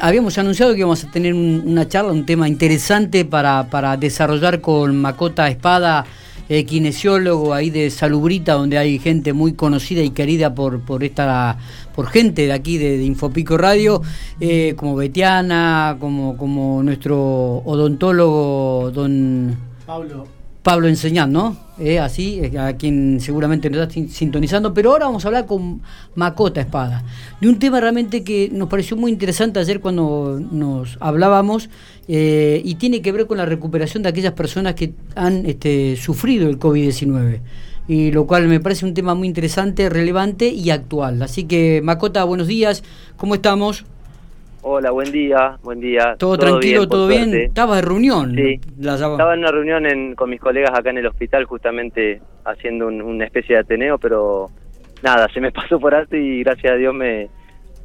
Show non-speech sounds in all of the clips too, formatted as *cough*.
habíamos anunciado que íbamos a tener una charla, un tema interesante para, para desarrollar con Macota Espada, eh, kinesiólogo ahí de Salubrita, donde hay gente muy conocida y querida por, por esta por gente de aquí de, Infopico Radio, eh, como Betiana, como, como nuestro odontólogo don Pablo. Pablo Enseñán, ¿no? Eh, así, a quien seguramente nos está sintonizando, pero ahora vamos a hablar con Macota Espada, de un tema realmente que nos pareció muy interesante ayer cuando nos hablábamos eh, y tiene que ver con la recuperación de aquellas personas que han este, sufrido el COVID-19 y lo cual me parece un tema muy interesante, relevante y actual. Así que, Macota, buenos días, ¿cómo estamos? Hola, buen día, buen día. ¿Todo, tranquilo, todo bien? Estaba de reunión. Sí, estaba en una reunión con mis colegas acá en el hospital, justamente haciendo una especie de ateneo, pero nada, se me *laughs* pasó por alto y gracias a Dios me,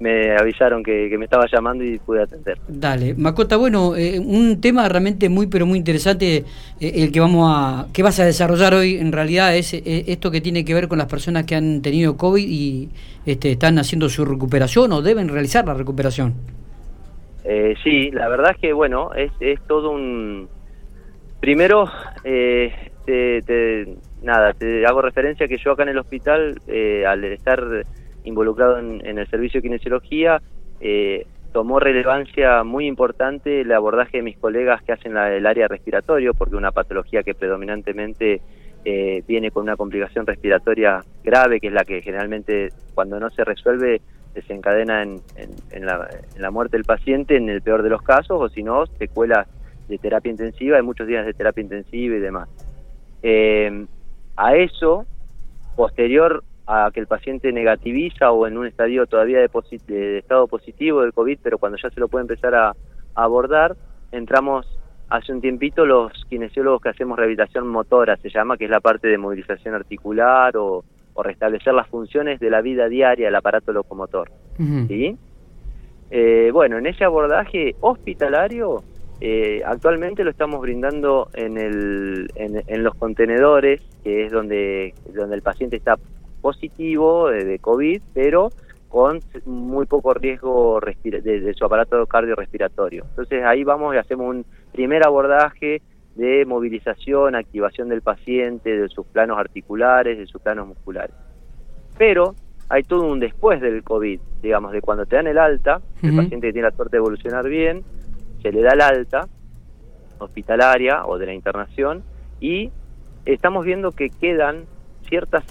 me avisaron que, me estaba llamando y pude atender. Dale, Macota, bueno, eh, un tema realmente muy pero muy interesante eh, el que vamos a que vas a desarrollar hoy en realidad es eh, esto que tiene que ver con las personas que han tenido COVID y este, están haciendo su recuperación o deben realizar la recuperación. Eh, sí, la verdad es que, bueno, es, es todo un... Primero, eh, te, nada, te hago referencia que yo acá en el hospital, eh, al estar involucrado en, el servicio de kinesiología, eh, tomó relevancia muy importante el abordaje de mis colegas que hacen la, el área respiratorio, porque una patología que predominantemente eh, viene con una complicación respiratoria grave, que es la que generalmente cuando no se resuelve desencadena en, en, la, muerte del paciente en el peor de los casos, o si no, secuelas de terapia intensiva, hay muchos días de terapia intensiva y demás. Eh, a eso, posterior a que el paciente negativiza o en un estadio todavía de, estado positivo del COVID, pero cuando ya se lo puede empezar a, abordar, entramos hace un tiempito los kinesiólogos que hacemos rehabilitación motora, se llama, que es la parte de movilización articular o, o restablecer las funciones de la vida diaria del aparato locomotor. ¿sí? Eh, bueno, en ese abordaje hospitalario, eh, actualmente lo estamos brindando en, el, en, los contenedores, que es donde, donde el paciente está positivo de, COVID, pero con muy poco riesgo de, de, su aparato cardiorrespiratorio. Entonces ahí vamos y hacemos un primer abordaje de movilización, activación del paciente, de sus planos articulares, de sus planos musculares. Pero hay todo un después del COVID, digamos, de cuando te dan el alta, el paciente que tiene la suerte de evolucionar bien, se le da el alta hospitalaria o de la internación y estamos viendo que quedan ciertas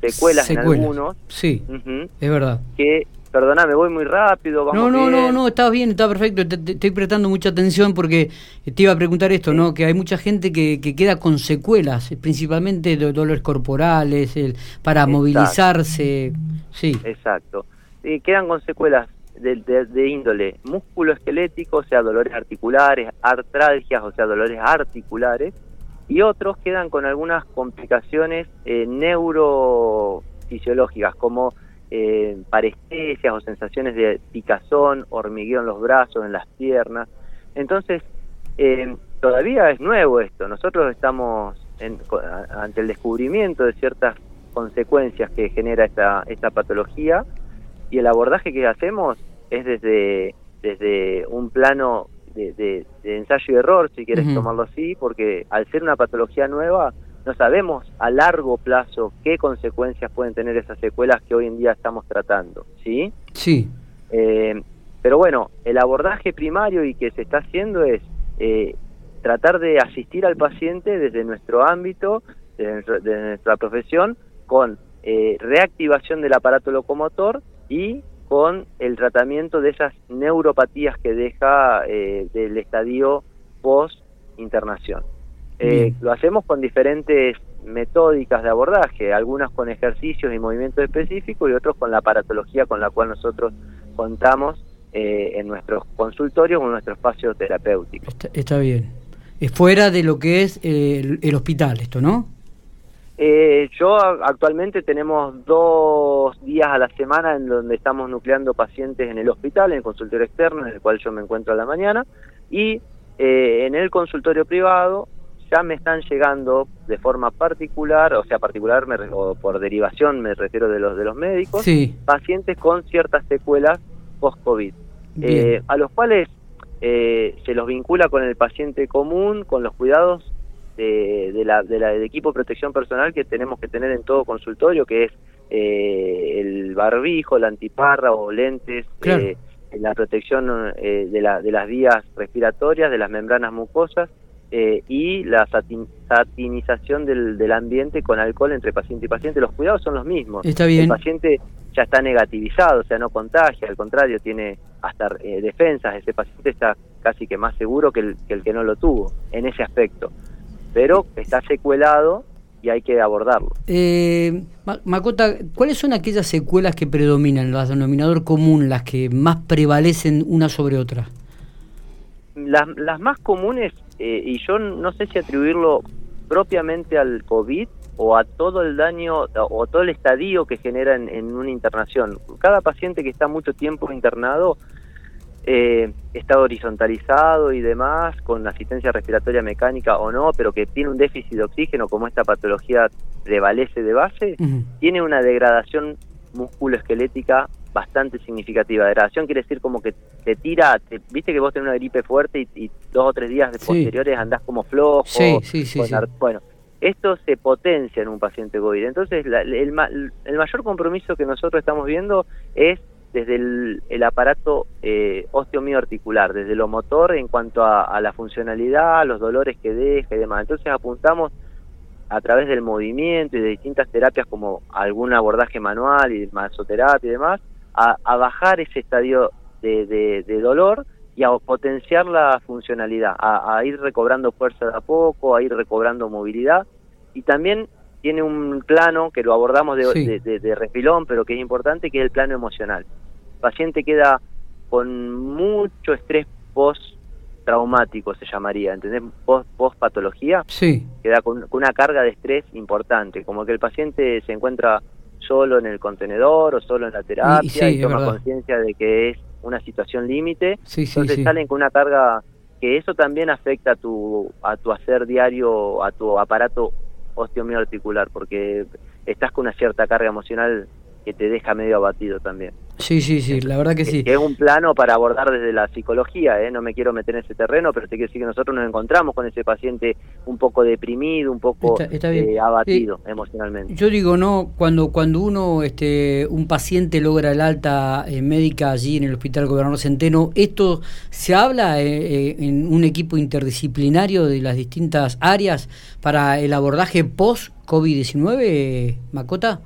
secuelas, en algunos. Sí, es verdad. Que Perdona, voy muy rápido. no, no, no, no, está bien, está perfecto. Te, estoy prestando mucha atención porque te iba a preguntar esto, ¿no? Que hay mucha gente que, que queda con secuelas, principalmente de dolores corporales, el, para movilizarse. Sí. Exacto. Y quedan con secuelas de, de, índole músculo-esquelético, o sea, dolores articulares, artralgias, o sea, dolores articulares, y otros quedan con algunas complicaciones eh, neurofisiológicas, como eh, parestesias o sensaciones de picazón, hormigueo en los brazos, en las piernas. Entonces, eh, todavía es nuevo esto. Nosotros estamos ante el descubrimiento de ciertas consecuencias que genera esta, esta patología y el abordaje que hacemos es desde, desde un plano de, ensayo y error, si quieres tomarlo así, porque al ser una patología nueva, no sabemos a largo plazo qué consecuencias pueden tener esas secuelas que hoy en día estamos tratando, ¿sí? Sí. Eh, pero bueno, el abordaje primario y que se está haciendo es eh, tratar de asistir al paciente desde nuestro ámbito, desde, nuestra profesión, con eh, reactivación del aparato locomotor y con el tratamiento de esas neuropatías que deja del estadio post-internación. Eh, lo hacemos con diferentes metódicas de abordaje, algunas con ejercicios y movimientos específicos y otros con la aparatología con la cual nosotros contamos eh, en nuestros consultorios o en nuestro espacio terapéutico. Está, bien. Es fuera de lo que es eh, el, hospital esto, ¿no? yo actualmente tenemos dos días a la semana en donde estamos nucleando pacientes en el hospital, en el consultorio externo, en el cual yo me encuentro a la mañana, y en el consultorio privado ya me están llegando de forma particular, o sea, particular me, o por derivación me refiero de los de los médicos, pacientes con ciertas secuelas post-COVID. eh, a los cuales eh, se los vincula con el paciente común, con los cuidados de, la, de del equipo de protección personal que tenemos que tener en todo consultorio, que es eh, el barbijo, la antiparra o lentes, la protección de, la, de las vías respiratorias, de las membranas mucosas, eh, y la satinización del, del, ambiente con alcohol entre paciente y paciente. Los cuidados son los mismos. Está bien. El paciente ya está negativizado, o sea, no contagia, al contrario, tiene hasta eh, defensas. Ese paciente está casi que más seguro que el, que el que no lo tuvo en ese aspecto. Pero está secuelado y hay que abordarlo. Eh, Macota, ¿cuáles son aquellas secuelas que predominan, las denominador común, las que más prevalecen una sobre otra? Las, las más comunes eh, y yo no sé si atribuirlo propiamente al COVID o a todo el daño o todo el estadio que genera en, una internación. Cada paciente que está mucho tiempo internado eh, está horizontalizado y demás, con asistencia respiratoria mecánica o no, pero que tiene un déficit de oxígeno, como esta patología prevalece de base, tiene una degradación musculoesquelética bastante significativa. Degradación quiere decir como que te tira, viste que vos tenés una gripe fuerte y, dos o tres días posteriores andás como flojo. Sí, sí, sí, Bueno, esto se potencia en un paciente COVID. Entonces, el, el, mayor compromiso que nosotros estamos viendo es desde el, aparato eh, osteomioarticular, desde lo motor en cuanto a, a la funcionalidad, los dolores que deja y demás. Entonces apuntamos a través del movimiento y de distintas terapias como algún abordaje manual y masoterapia y demás, a, bajar ese estadio de, dolor y a potenciar la funcionalidad, a, ir recobrando fuerza de a poco, a ir recobrando movilidad y también tiene un plano que lo abordamos de, de, refilón, pero que es importante, que es el plano emocional. El paciente queda con mucho estrés post traumático se llamaría, ¿entendés? Post, post patología, sí. queda con, una carga de estrés importante, como que el paciente se encuentra solo en el contenedor o solo en la terapia y, toma conciencia de que es una situación límite, entonces salen con una carga que eso también afecta a tu a tu hacer diario, a tu aparato osteomioarticular, porque estás con una cierta carga emocional que te deja medio abatido también. Sí, sí, sí, la verdad que sí. es un plano para abordar desde la psicología, ¿eh? no me quiero meter en ese terreno, pero te quiero decir que nosotros nos encontramos con ese paciente un poco deprimido, un poco eh, abatido emocionalmente. Yo digo, no, cuando cuando uno, este, un paciente logra el alta eh, médica allí en el Hospital Gobernador Centeno, ¿esto se habla eh, en un equipo interdisciplinario de las distintas áreas para el abordaje post-COVID-19, Macota?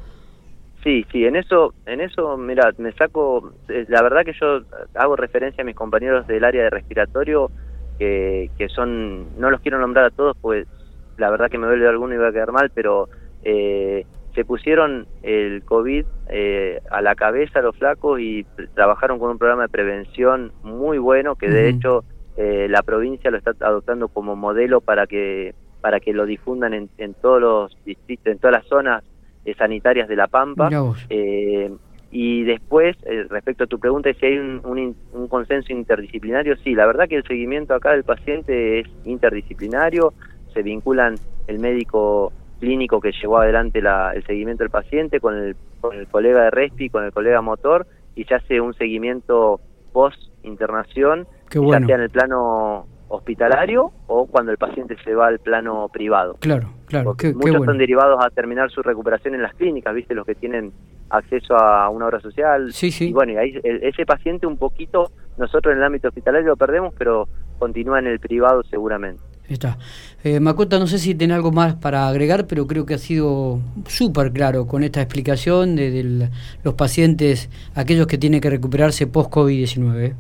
Sí, sí, en eso, en eso, mira, me saco, eh, la verdad que yo hago referencia a mis compañeros del área de respiratorio, que, que son, no los quiero nombrar a todos, pues la verdad que me duele alguno y va a quedar mal, pero eh, se pusieron el COVID eh, a la cabeza los flacos y trabajaron con un programa de prevención muy bueno, que de hecho la provincia lo está adoptando como modelo para que para que lo difundan en, en todos los distritos, en todas las zonas eh, sanitarias de La Pampa. Eh, y después, eh, respecto a tu pregunta, si hay un, consenso interdisciplinario, sí, la verdad que el seguimiento acá del paciente es interdisciplinario, se vinculan el médico clínico que llevó adelante el seguimiento del paciente con el, con el colega de RESPI, con el colega motor, y se hace un seguimiento post-internación, ya sea en el plano hospitalario o cuando el paciente se va al plano privado. Claro, claro. muchos son derivados a terminar su recuperación en las clínicas, ¿viste? Los que tienen acceso a una obra social. Sí, sí. Y bueno, y ahí ese paciente un poquito, nosotros en el ámbito hospitalario lo perdemos, pero continúa en el privado seguramente. Está. Eh, Macota, no sé si tiene algo más para agregar, pero creo que ha sido súper claro con esta explicación de, los pacientes, aquellos que tienen que recuperarse post-COVID-19.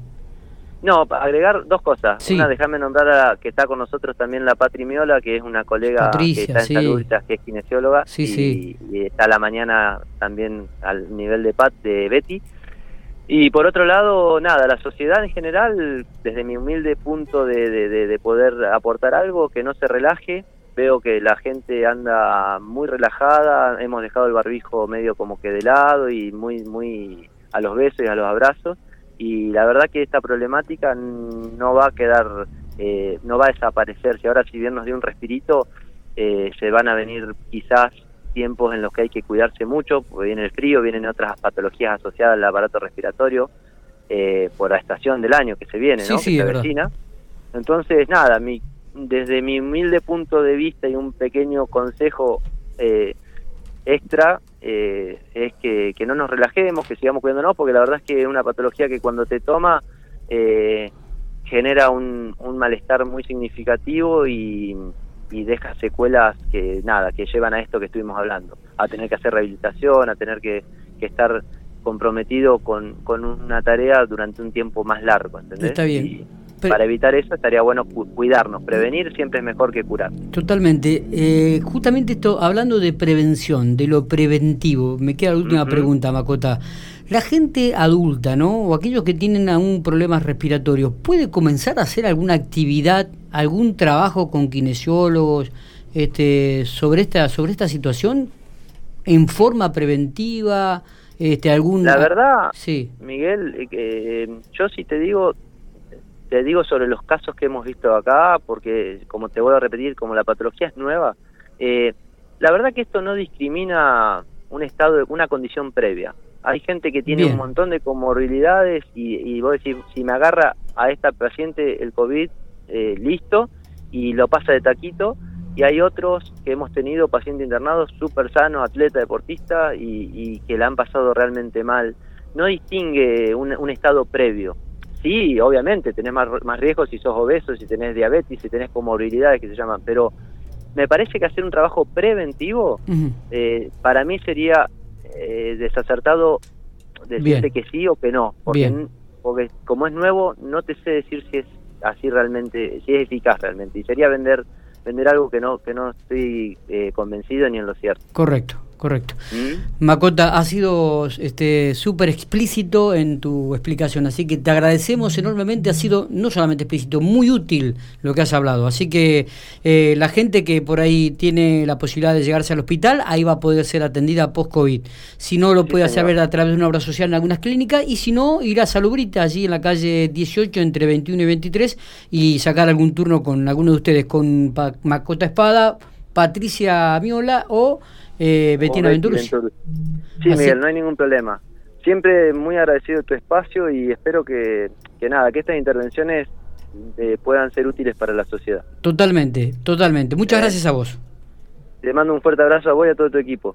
No, agregar dos cosas. Una, déjame nombrar a que está con nosotros también la Patri Miola, que es una colega que está en salud, que es kinesióloga, y, y, está a la mañana también al nivel de Pat de Betty. Y por otro lado, nada, la sociedad en general, desde mi humilde punto de, de, poder aportar algo, que no se relaje. Veo que la gente anda muy relajada, hemos dejado el barbijo medio como que de lado y muy, muy a los besos y a los abrazos y la verdad que esta problemática no va a quedar, eh, no va a desaparecer. Si ahora si bien nos dio un respirito, eh, se van a venir quizás tiempos en los que hay que cuidarse mucho, porque viene el frío, vienen otras patologías asociadas al aparato respiratorio, eh, por la estación del año que se viene, ¿no? Sí, que se vecina. Entonces, nada, mi, desde mi humilde punto de vista y un pequeño consejo eh, extra eh, es que, que, no nos relajemos, que sigamos cuidándonos, porque la verdad es que es una patología que cuando te toma eh, genera un, un, malestar muy significativo y, y, deja secuelas que nada, que llevan a esto que estuvimos hablando, a tener que hacer rehabilitación, a tener que, que estar comprometido con, con, una tarea durante un tiempo más largo, ¿entendés? Está bien para evitar eso estaría bueno cuidarnos. Prevenir siempre es mejor que curar. Totalmente. Eh, justamente esto, hablando de prevención, de lo preventivo, me queda la última pregunta, Macota. La gente adulta, ¿no? O aquellos que tienen algún problema respiratorio, ¿puede comenzar a hacer alguna actividad, algún trabajo con kinesiólogos este, sobre, esta, sobre esta situación en forma preventiva? Este, algún... La verdad, sí. Miguel, eh, eh, yo si te digo, te digo sobre los casos que hemos visto acá, porque como te voy a repetir, como la patología es nueva, eh, la verdad que esto no discrimina un estado, una condición previa. Hay gente que tiene un montón de comorbilidades y, y vos decís, si me agarra a esta paciente el COVID, eh, listo, y lo pasa de taquito, y hay otros que hemos tenido pacientes internados súper sanos, atleta, deportista, y, y, que la han pasado realmente mal. No distingue un, un estado previo sí, obviamente, tenés más, más riesgos si sos obeso, si tenés diabetes, si tenés comorbilidades que se llaman, pero me parece que hacer un trabajo preventivo eh, para mí sería eh, desacertado decirte que sí o que no, porque, porque como es nuevo no te sé decir si es así realmente, si es eficaz realmente, y sería vender vender algo que no que no estoy eh, convencido ni en lo cierto. Correcto. Correcto. ¿Mm? Macota, ha sido este súper explícito en tu explicación, así que te agradecemos enormemente. Ha sido no solamente explícito, muy útil lo que has hablado. Así que eh, la gente que por ahí tiene la posibilidad de llegarse al hospital, ahí va a poder ser atendida post-COVID. Si no, lo puede hacer ver a través de una obra social en algunas clínicas y si no, ir a Salubrita, allí en la calle 18, entre 21 y 23, y sacar algún turno con alguno de ustedes, con Macota Espada, Patricia Miola o eh, Betina Sí, Miguel, no hay ningún problema. Siempre muy agradecido tu espacio y espero que, que nada, que estas intervenciones eh, puedan ser útiles para la sociedad. Totalmente, totalmente. Muchas gracias a vos. Te mando un fuerte abrazo a vos y a todo tu equipo.